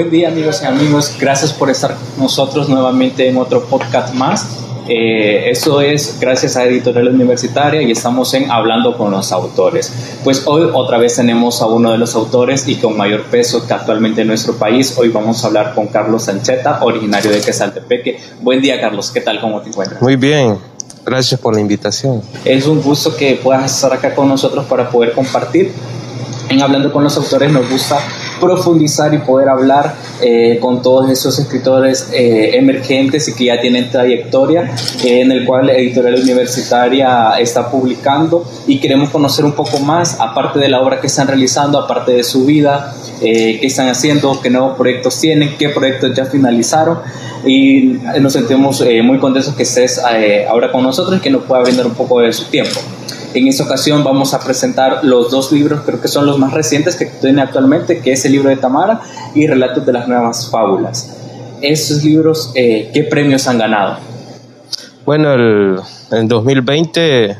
Buen día amigos y amigos, gracias por estar con nosotros nuevamente en otro podcast más. Eh, eso es gracias a Editorial Universitaria y estamos en Hablando con los Autores. Pues hoy otra vez tenemos a uno de los autores y con mayor peso que actualmente en nuestro país. Hoy vamos a hablar con Carlos Sancheta, originario de Quesaltepeque. Buen día Carlos, ¿qué tal? ¿Cómo te encuentras? Muy bien, gracias por la invitación. Es un gusto que puedas estar acá con nosotros para poder compartir. En Hablando con los Autores nos gusta profundizar y poder hablar eh, con todos esos escritores eh, emergentes y que ya tienen trayectoria, eh, en el cual la editorial universitaria está publicando y queremos conocer un poco más, aparte de la obra que están realizando, aparte de su vida, qué están haciendo, qué nuevos proyectos tienen, qué proyectos ya finalizaron y nos sentimos muy contentos que estés ahora con nosotros y que nos pueda brindar un poco de su tiempo. En esta ocasión vamos a presentar los dos libros, creo que son los más recientes que tiene actualmente, que es el libro de Tamara y Relatos de las Nuevas Fábulas. Esos libros, eh, ¿qué premios han ganado? Bueno, el, en 2020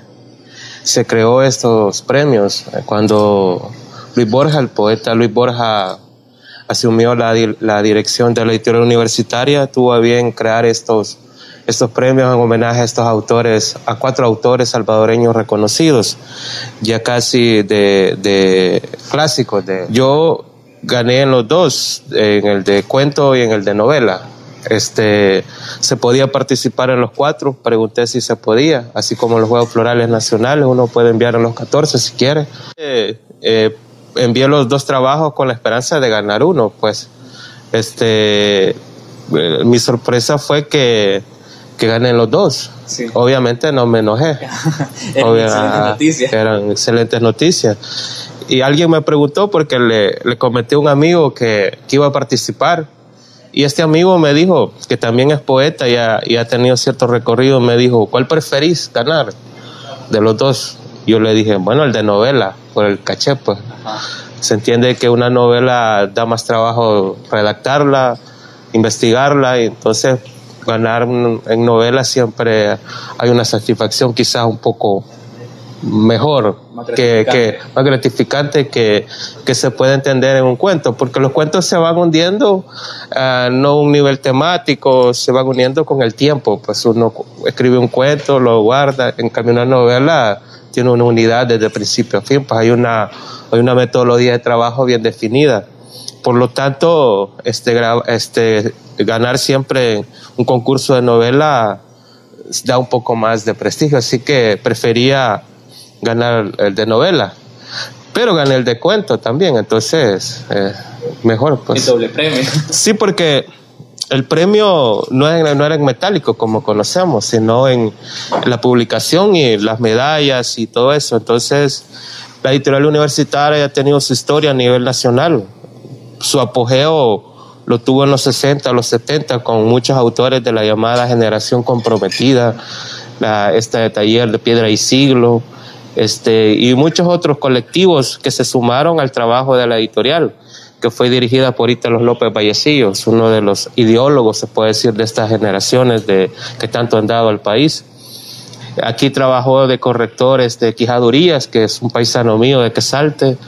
se creó estos premios cuando Luis Borja, el poeta Luis Borja, asumió la, la dirección de la editorial universitaria, tuvo a bien crear estos estos premios en homenaje a estos autores, a cuatro autores salvadoreños reconocidos, ya casi de, de clásicos. De, yo gané en los dos, en el de cuento y en el de novela. Este, se podía participar en los cuatro, pregunté si se podía, así como los Juegos Florales Nacionales, uno puede enviar en los 14 si quiere. Eh, eh, envié los dos trabajos con la esperanza de ganar uno, pues. Este, eh, mi sorpresa fue que que ganen los dos. Obviamente no me enojé. eran, excelentes eran excelentes noticias. Y alguien me preguntó porque le, le comenté a un amigo que, que, iba a participar. Y este amigo me dijo, que también es poeta y ha, y ha tenido cierto recorrido, me dijo, ¿cuál preferís ganar de los dos? Yo le dije, bueno, el de novela, por el caché, pues. Se entiende que una novela da más trabajo redactarla, investigarla, y entonces ganar en novela siempre hay una satisfacción quizás un poco mejor, que, más gratificante que, que, se puede entender en un cuento, porque los cuentos se van hundiendo, uh, no un nivel temático, se van uniendo con el tiempo, pues uno escribe un cuento, lo guarda, en cambio una novela tiene una unidad desde principio a fin, pues hay una, hay una metodología de trabajo bien definida. Por lo tanto, este, este, ganar siempre un concurso de novela da un poco más de prestigio, así que prefería ganar el de novela. Pero gané el de cuento también, entonces eh, mejor. Pues. El doble premio. Sí, porque el premio no, no era en metálico como conocemos, sino en la publicación y las medallas y todo eso. Entonces, la editorial universitaria ha tenido su historia a nivel nacional su apogeo lo tuvo en los 60, los 70, con muchos autores de la llamada generación comprometida, la, este taller de piedra y siglo, este, y muchos otros colectivos que se sumaron al trabajo de la editorial, que fue dirigida por Ítalo López Vallecillos, uno de los ideólogos, se puede decir, de estas generaciones de, que tanto han dado al país. Aquí trabajó de correctores de Quijadurías, que es un paisano mío de Quesalte,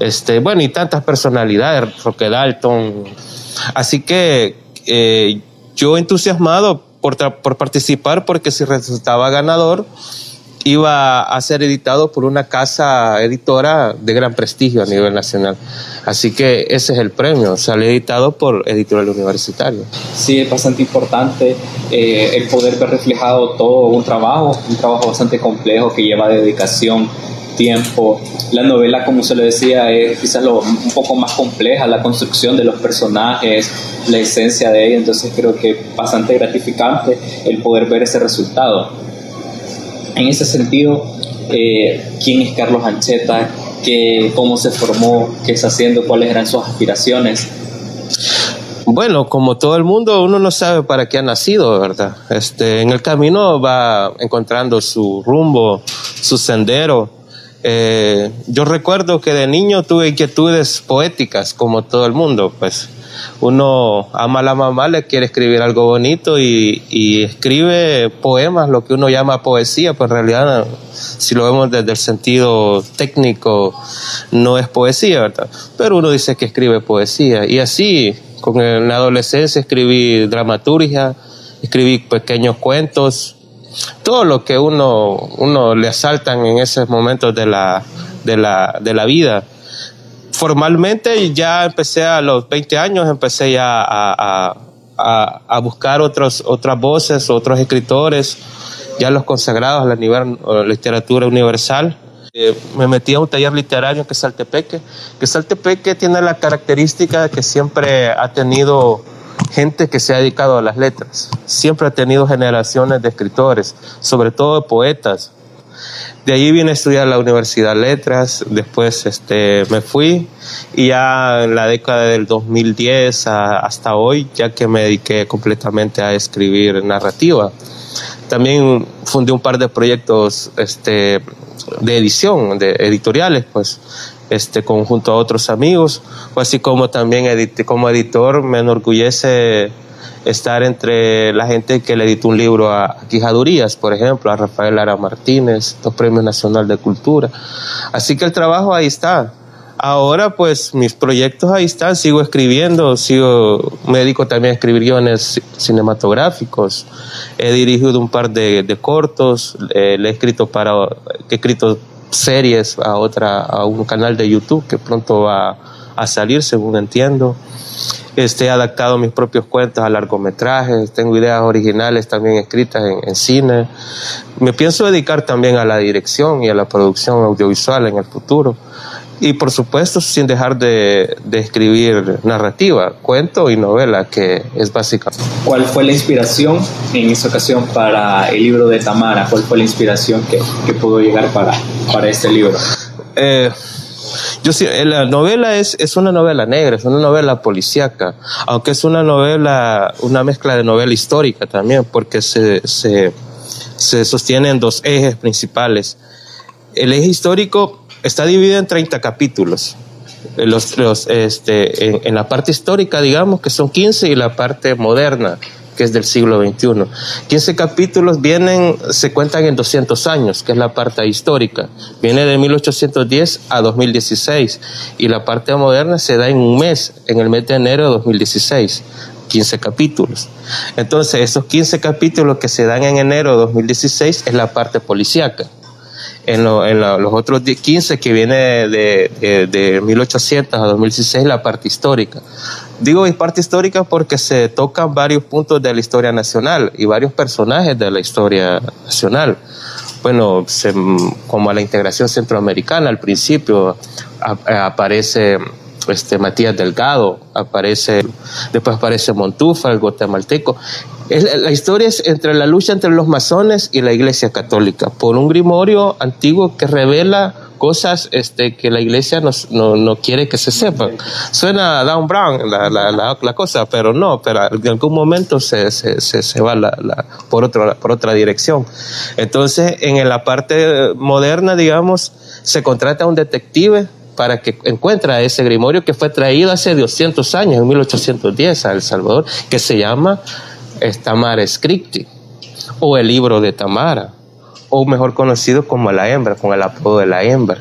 este, bueno, y tantas personalidades, Roque Dalton. Así que eh, yo entusiasmado por, por participar porque si resultaba ganador iba a ser editado por una casa editora de gran prestigio a nivel nacional. Así que ese es el premio, sale editado por Editorial Universitario. Sí, es bastante importante eh, el poder ver reflejado todo un trabajo, un trabajo bastante complejo que lleva dedicación, tiempo. La novela, como se le decía, es quizás lo, un poco más compleja, la construcción de los personajes, la esencia de ella, entonces creo que es bastante gratificante el poder ver ese resultado. En ese sentido, eh, ¿quién es Carlos Ancheta? ¿Qué, ¿Cómo se formó? ¿Qué está haciendo? ¿Cuáles eran sus aspiraciones? Bueno, como todo el mundo, uno no sabe para qué ha nacido, ¿verdad? Este, en el camino va encontrando su rumbo, su sendero. Eh, yo recuerdo que de niño tuve inquietudes poéticas, como todo el mundo, pues uno ama a la mamá, le quiere escribir algo bonito y, escribe poemas, lo que uno llama poesía, pues en realidad, si lo vemos desde el sentido técnico, no es poesía, ¿verdad? Pero uno dice que escribe poesía y así Con la adolescencia escribí dramaturgia, escribí pequeños cuentos, todo lo que uno, uno le asaltan en esos momentos de la, de la, de la vida. Formalmente ya empecé a los 20 años, empecé ya a, a, a buscar otros, otras voces, otros escritores, ya los consagrados a la nivel, literatura universal. Eh, me metí a un taller literario que es Saltepeque, que Saltepeque tiene la característica de que siempre ha tenido gente que se ha dedicado a las letras, siempre ha tenido generaciones de escritores, sobre todo de poetas. De ahí vine a estudiar la Universidad Letras, después este, me fui y ya en la década del 2010 hasta hoy, ya que me dediqué completamente a escribir narrativa. También fundé un par de proyectos este, de edición, de editoriales, pues, este, conjunto a otros amigos, así como también como editor me enorgullece estar entre la gente que le editó un libro a, Quijadurías, por ejemplo, a Rafael Lara Martínez, dos premios nacional de cultura. Así que el trabajo ahí está. Ahora, pues, mis proyectos ahí están, sigo escribiendo, sigo, me dedico también a escribir guiones cinematográficos, he dirigido un par de, cortos, eh, le he escrito para, he escrito series a otra, a un canal de YouTube que pronto va a salir, según entiendo. Este, he adaptado mis propios cuentos a largometrajes, tengo ideas originales también escritas en, cine. Me pienso dedicar también a la dirección y a la producción audiovisual en el futuro. Y por supuesto, sin dejar de, de escribir narrativa, cuento y novela, que es básica. ¿Cuál fue la inspiración en esa ocasión para el libro de Tamara? ¿Cuál fue la inspiración que, que pudo llegar para, para este libro? Eh, yo sí, eh, la novela es, es una novela negra, es una novela policíaca, aunque es una novela, una mezcla de novela histórica también, porque se, se, se sostiene en dos ejes principales. El eje histórico está dividido en 30 capítulos. Los, los, este, en, en, la parte histórica, digamos, que son 15, y la parte moderna, que es del siglo XXI. 15 capítulos vienen, se cuentan en 200 años, que es la parte histórica. Viene de 1810 a 2016 y la parte moderna se da en un mes, en el mes de enero de 2016. 15 capítulos. Entonces, esos 15 capítulos que se dan en enero de 2016 es la parte policíaca. En, los otros 15 que viene de, de, de 1800 a 2016 la parte histórica. Digo parte histórica porque se tocan varios puntos de la historia nacional y varios personajes de la historia nacional. Bueno, como a la integración centroamericana al principio aparece este Matías Delgado, aparece, después aparece Montufa, el guatemalteco. la historia es entre la lucha entre los masones y la Iglesia Católica, por un grimorio antiguo que revela cosas este, que la iglesia no, no, quiere que se sepan. Suena Down Brown la, la, la, cosa, pero no, pero en algún momento se, se, se, va la, por, otro, por otra dirección. Entonces, en la parte moderna, digamos, se contrata a un detective para que encuentre a ese grimorio que fue traído hace 200 años, en 1810, a El Salvador, que se llama Tamara Scripti, o el libro de Tamara o mejor conocido como la hembra, con el apodo de la hembra.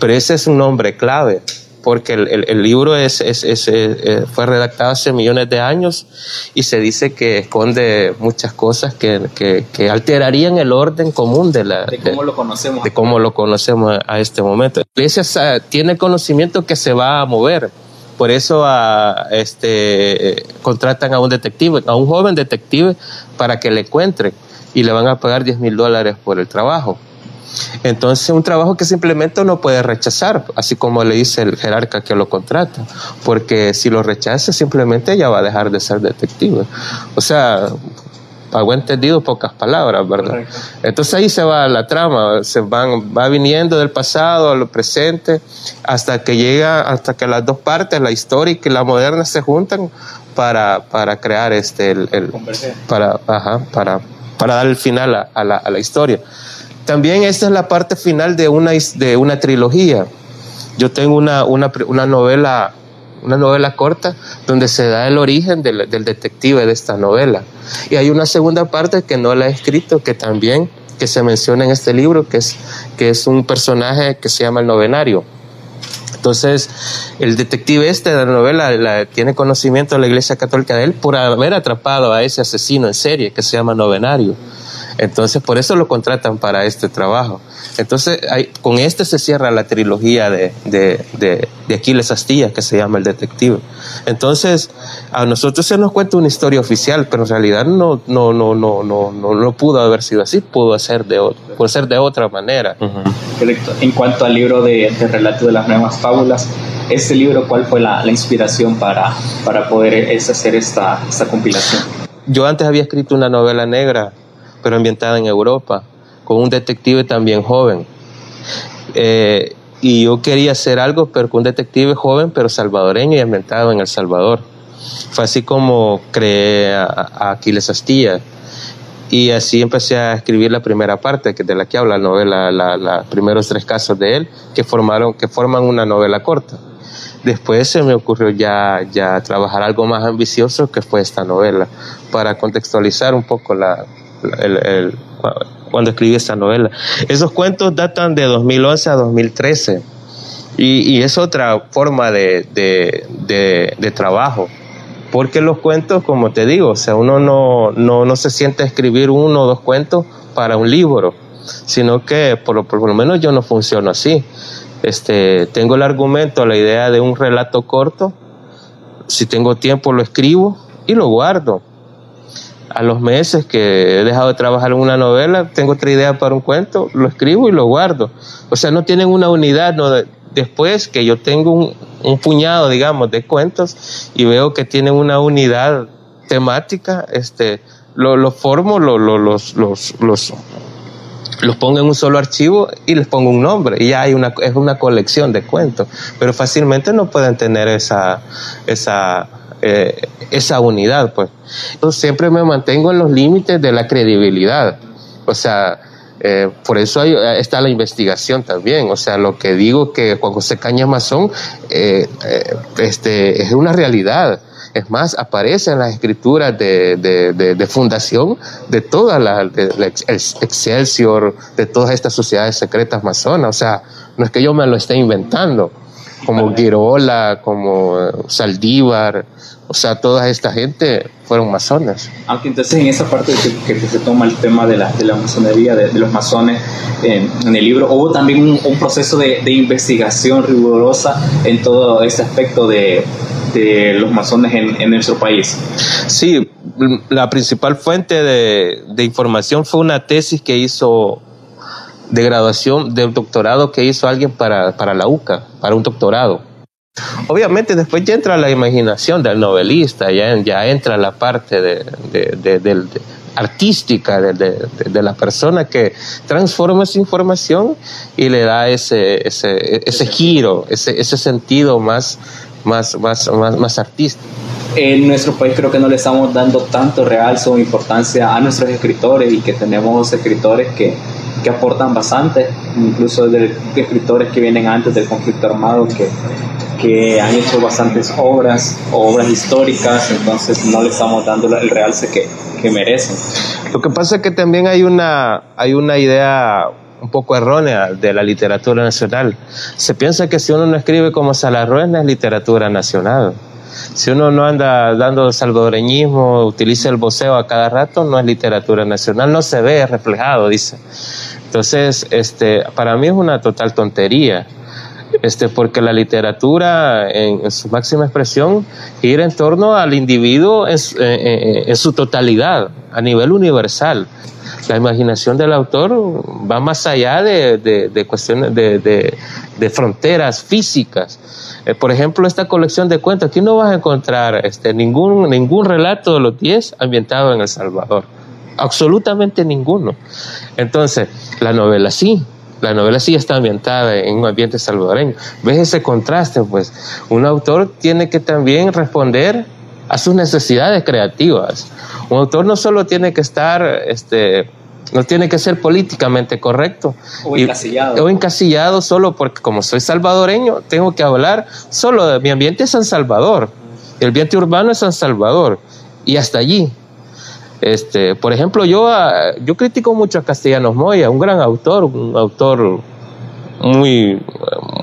Pero ese es un nombre clave, porque el, el, libro es, es, es, eh, fue redactado hace millones de años y se dice que esconde muchas cosas que, que, que alterarían el orden común de la de cómo lo conocemos de cómo lo conocemos a este momento. La iglesia tiene conocimiento que se va a mover. Por eso a, este, contratan a un detective, a un joven detective, para que le encuentre y le van a pagar 10 mil dólares por el trabajo. Entonces, un trabajo que simplemente no puede rechazar, así como le dice el jerarca que lo contrata, porque si lo rechaza, simplemente ya va a dejar de ser detective. O sea, hago entendido pocas palabras, ¿verdad? Entonces ahí se va la trama, se van, va viniendo del pasado a lo presente, hasta que llega, hasta que las dos partes, la histórica y la moderna, se juntan para, para crear este, el, el para, ajá, para para dar el final a, la, historia. También esta es la parte final de una, de una trilogía. Yo tengo una, una, novela una novela corta donde se da el origen del, detective de esta novela. Y hay una segunda parte que no la he escrito, que también que se menciona en este libro, que es, que es un personaje que se llama el novenario. Entonces, el detective este de la novela tiene conocimiento de la Iglesia Católica de él por haber atrapado a ese asesino en serie que se llama Novenario. Entonces, por eso lo contratan para este trabajo. Entonces, con este se cierra la trilogía de, de, de, de, Aquiles Astilla, que se llama El Detective. Entonces, a nosotros se nos cuenta una historia oficial, pero en realidad no, no, no, no, no, no, no pudo haber sido así, pudo ser de, pudo ser de otra manera. En cuanto al libro de, Relato de las Nuevas Fábulas, este libro, ¿cuál fue la, la inspiración para, para poder hacer esta, esta compilación? Yo antes había escrito una novela negra pero ambientada en Europa, con un detective también joven. Eh, y yo quería hacer algo, pero con un detective joven, pero salvadoreño y ambientado en El Salvador. Fue así como creé a, Aquiles Astilla. Y así empecé a escribir la primera parte de la que habla la novela, los primeros tres casos de él, que, formaron, que forman una novela corta. Después se me ocurrió ya, ya trabajar algo más ambicioso, que fue esta novela, para contextualizar un poco la, el, cuando escribí esta novela. Esos cuentos datan de 2011 a 2013 y, y es otra forma de, de, trabajo. Porque los cuentos, como te digo, o sea, uno no, no, no se siente a escribir uno o dos cuentos para un libro, sino que por por lo menos yo no funciono así. Este, tengo el argumento, la idea de un relato corto, si tengo tiempo lo escribo y lo guardo a los meses que he dejado de trabajar en una novela, tengo otra idea para un cuento, lo escribo y lo guardo. O sea, no tienen una unidad. ¿no? Después que yo tengo un, puñado, digamos, de cuentos y veo que tienen una unidad temática, este, lo, lo formo, lo, los, los, los, los pongo en un solo archivo y les pongo un nombre y ya hay una, es una colección de cuentos, pero fácilmente no pueden tener esa, esa eh, esa unidad, pues. Yo siempre me mantengo en los límites de la credibilidad. O sea, eh, por eso hay, está la investigación también. O sea, lo que digo que Juan José Cañas Mazón eh, este, es una realidad. Es más, aparece en las escrituras de, fundación de toda la, Excelsior, de todas estas sociedades secretas masonas. O sea, no es que yo me lo esté inventando como Girola, como Saldívar, o sea, toda esta gente fueron masones. Aunque entonces en esa parte que, se toma el tema de la, de la masonería, de, los masones en, el libro, hubo también un, proceso de, investigación rigurosa en todo ese aspecto de, de los masones en, en, nuestro país. Sí, la principal fuente de, de información fue una tesis que hizo de graduación, de doctorado que hizo alguien para, para la UCA, para un doctorado. Obviamente después ya entra la imaginación del novelista, ya, ya entra la parte de, de, artística de, la persona que transforma esa información y le da ese, ese, ese giro, ese, ese sentido más, más, más, más, más artístico. En nuestro país creo que no le estamos dando tanto realce o importancia a nuestros escritores y que tenemos escritores que aportan bastante, incluso de, escritores que vienen antes del conflicto armado, que, que han hecho bastantes obras, obras históricas, entonces no le estamos dando el realce que, que merecen. Lo que pasa es que también hay una, hay una idea un poco errónea de la literatura nacional. Se piensa que si uno no escribe como Salarrués no es literatura nacional. Si uno no anda dando salvadoreñismo, utiliza el voceo a cada rato, no es literatura nacional, no se ve reflejado, dice. Entonces, este, para mí es una total tontería. Este, porque la literatura en, su máxima expresión gira en torno al individuo en, su totalidad, a nivel universal. La imaginación del autor va más allá de, de cuestiones de, fronteras físicas. Eh, por ejemplo, esta colección de cuentos, aquí no vas a encontrar este, ningún, ningún relato de los 10 ambientado en El Salvador absolutamente ninguno. Entonces, la novela sí, la novela sí está ambientada en un ambiente salvadoreño. ¿Ves ese contraste? Pues un autor tiene que también responder a sus necesidades creativas. Un autor no solo tiene que estar, este, no tiene que ser políticamente correcto. O encasillado. o encasillado solo porque como soy salvadoreño, tengo que hablar solo de mi ambiente es San Salvador. El ambiente urbano es San Salvador. Y hasta allí. Este, por ejemplo, yo, ah, yo critico mucho a Castellanos Moya, un gran autor, un autor muy,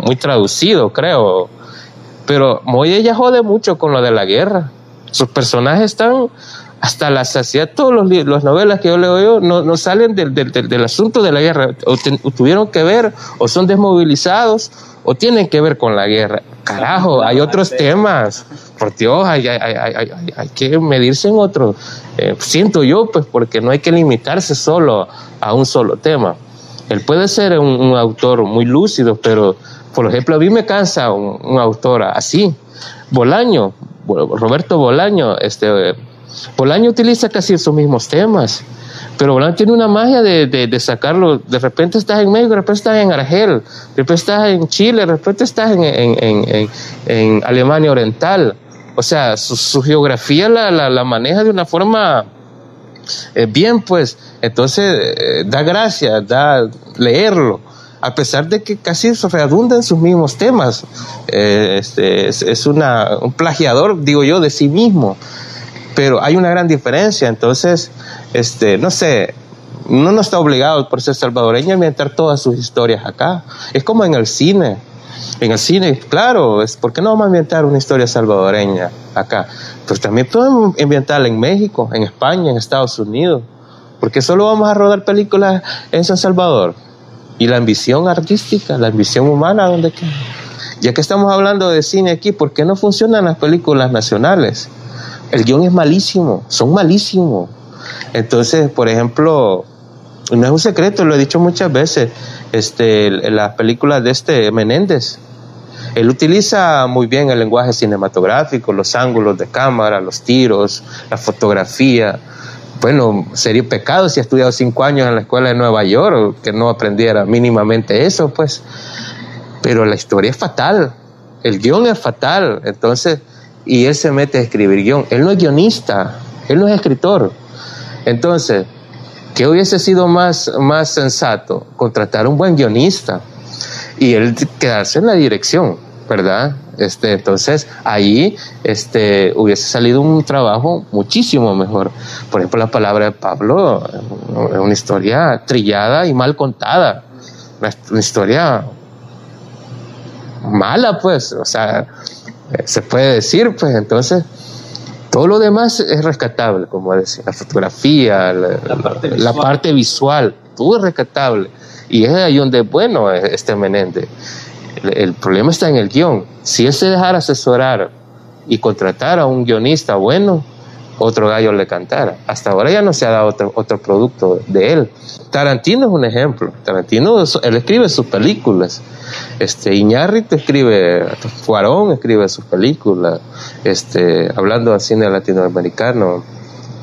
muy traducido, creo. Pero Moye ya jode mucho con lo de la guerra. Sus personajes están hasta la saciedad, todos los, las novelas que yo leo yo no, no salen del, del, del, asunto de la guerra, o, tuvieron que ver, o son desmovilizados, o tienen que ver con la guerra. Carajo, hay otros temas, por Dios, hay, hay, hay, hay que medirse en otros. Eh, siento yo, pues, porque no hay que limitarse solo a un solo tema. Él puede ser un, un autor muy lúcido, pero, por ejemplo, a mí me cansa un, un autor así. Bolaño, Roberto Bolaño, este Bolaño utiliza casi esos mismos temas, pero Bolaño tiene una magia de, de, sacarlo. De repente estás en México, de repente estás en Argel, de repente estás en Chile, de repente estás en, en, en, en Alemania Oriental. O sea, su, geografía la, la, maneja de una forma eh, bien, pues. Entonces, eh, da gracia, da leerlo a pesar de que casi redunda en sus mismos temas. Eh, este, es, es una, un plagiador, digo yo, de sí mismo pero hay una gran diferencia. Entonces, este, no sé, no está obligado por ser salvadoreño a inventar todas sus historias acá. Es como en el cine. En el cine, claro, es ¿por qué no vamos a inventar una historia salvadoreña acá? Pues también podemos inventarla en México, en España, en Estados Unidos. Porque solo vamos a rodar películas en San Salvador. Y la ambición artística, la ambición humana, ¿dónde queda? Ya que estamos hablando de cine aquí, ¿por qué no funcionan las películas nacionales? El guion es malísimo, son malísimos. Entonces, por ejemplo, no es un secreto, lo he dicho muchas veces, este, las películas de este Menéndez, él utiliza muy bien el lenguaje cinematográfico, los ángulos de cámara, los tiros, la fotografía. Bueno, sería pecado si ha estudiado cinco años en la escuela de Nueva York que no aprendiera mínimamente eso, pues. Pero la historia es fatal, el guion es fatal. Entonces, y él se mete a escribir guion. Él no es guionista, él no es escritor. Entonces, ¿qué hubiese sido más, más sensato? Contratar un buen guionista y él quedarse en la dirección, ¿verdad? Este, entonces, ahí este, hubiese salido un trabajo muchísimo mejor. Por ejemplo, la palabra de Pablo es una historia trillada y mal contada. Una historia mala, pues. O sea, se puede decir, pues entonces todo lo demás es rescatable, como decía, la fotografía, la, parte, visual, todo es rescatable. Y es ahí donde es bueno este Menéndez. El, problema está en el guion. Si él se dejara asesorar y contratar a un guionista bueno, otro gallo le cantara. Hasta ahora ya no se ha dado otro, otro producto de él. Tarantino es un ejemplo. Tarantino, él escribe sus películas. Este, Iñárritu escribe, Cuarón escribe sus películas, este, hablando de cine latinoamericano,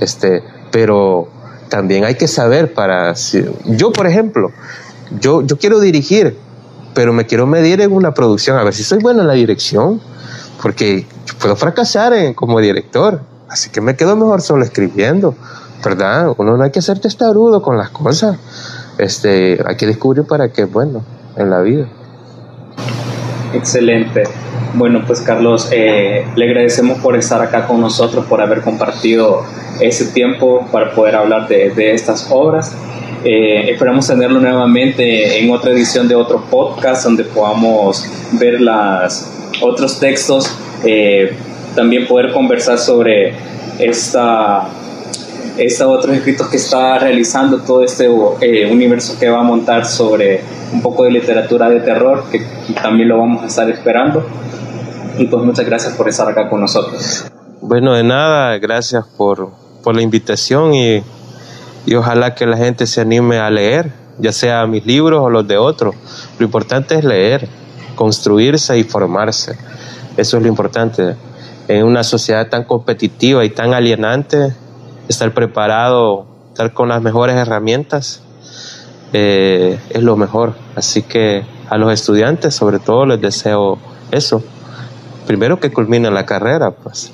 este, pero también hay que saber para, yo por ejemplo, yo, yo quiero dirigir, pero me quiero medir en una producción, a ver si soy bueno en la dirección, porque puedo fracasar en, como director, así que me quedo mejor solo escribiendo, ¿verdad? Uno no hay que ser testarudo con las cosas, este, hay que descubrir para qué es bueno en la vida. Excelente. Bueno, pues Carlos, eh, le agradecemos por estar acá con nosotros, por haber compartido ese tiempo para poder hablar de, estas obras. Eh, esperamos tenerlo nuevamente en otra edición de otro podcast donde podamos ver las otros textos, eh, también poder conversar sobre esta este otros escritos que está realizando todo este eh, universo que va a montar sobre un poco de literatura de terror, que también lo vamos a estar esperando. Y pues muchas gracias por estar acá con nosotros. Bueno, de nada, gracias por, por la invitación y, y ojalá que la gente se anime a leer, ya sea mis libros o los de otros. Lo importante es leer, construirse y formarse. Eso es lo importante. En una sociedad tan competitiva y tan alienante, estar preparado, estar con las mejores herramientas, eh, es lo mejor. Así que a los estudiantes, sobre todo, les deseo eso. Primero que culminen la carrera, pues.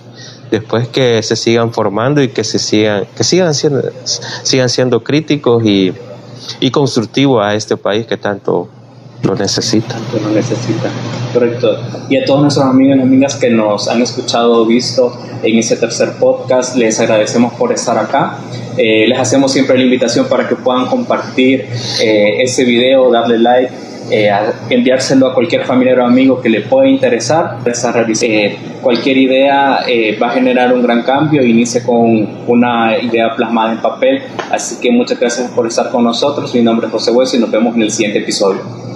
Después que se sigan formando y que se sigan, que sigan siendo, sigan siendo críticos y, y constructivos a este país que tanto lo necesita. lo necesita, correcto. Y a todos nuestros amigos y amigas que nos han escuchado o visto en ese tercer podcast, les agradecemos por estar acá. Eh, les hacemos siempre la invitación para que puedan compartir eh, ese video, darle like eh, enviárselo a cualquier familiar o amigo que le pueda interesar. Eh, cualquier idea eh, va a generar un gran cambio, inicie con una idea plasmada en papel. Así que muchas gracias por estar con nosotros. Mi nombre es José Hueso y nos vemos en el siguiente episodio.